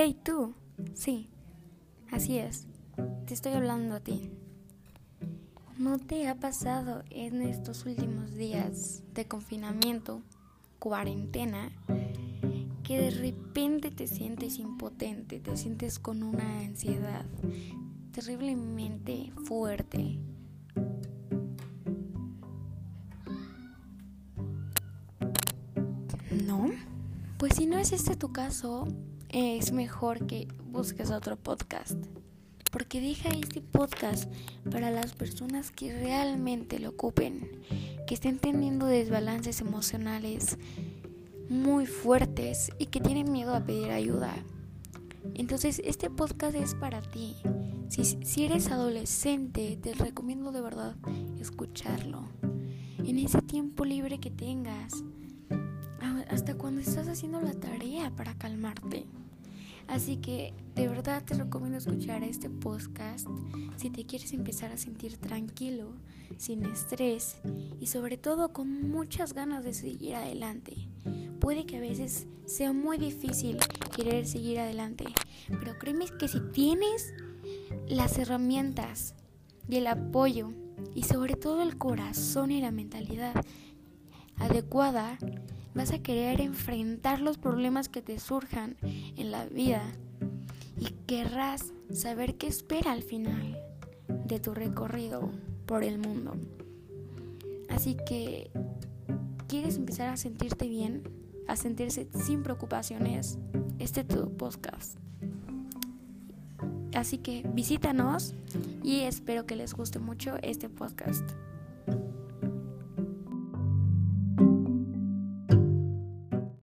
Hey tú, sí, así es, te estoy hablando a ti. ¿No te ha pasado en estos últimos días de confinamiento, cuarentena, que de repente te sientes impotente, te sientes con una ansiedad terriblemente fuerte? ¿No? Pues si no es este tu caso, es mejor que busques otro podcast. Porque deja este podcast para las personas que realmente lo ocupen, que estén teniendo desbalances emocionales muy fuertes y que tienen miedo a pedir ayuda. Entonces este podcast es para ti. Si, si eres adolescente, te recomiendo de verdad escucharlo. En ese tiempo libre que tengas, estás haciendo la tarea para calmarte. Así que de verdad te recomiendo escuchar este podcast si te quieres empezar a sentir tranquilo, sin estrés y sobre todo con muchas ganas de seguir adelante. Puede que a veces sea muy difícil querer seguir adelante, pero créeme que si tienes las herramientas y el apoyo y sobre todo el corazón y la mentalidad adecuada, vas a querer enfrentar los problemas que te surjan en la vida y querrás saber qué espera al final de tu recorrido por el mundo. Así que, ¿quieres empezar a sentirte bien? A sentirse sin preocupaciones. Este es tu podcast. Así que visítanos y espero que les guste mucho este podcast.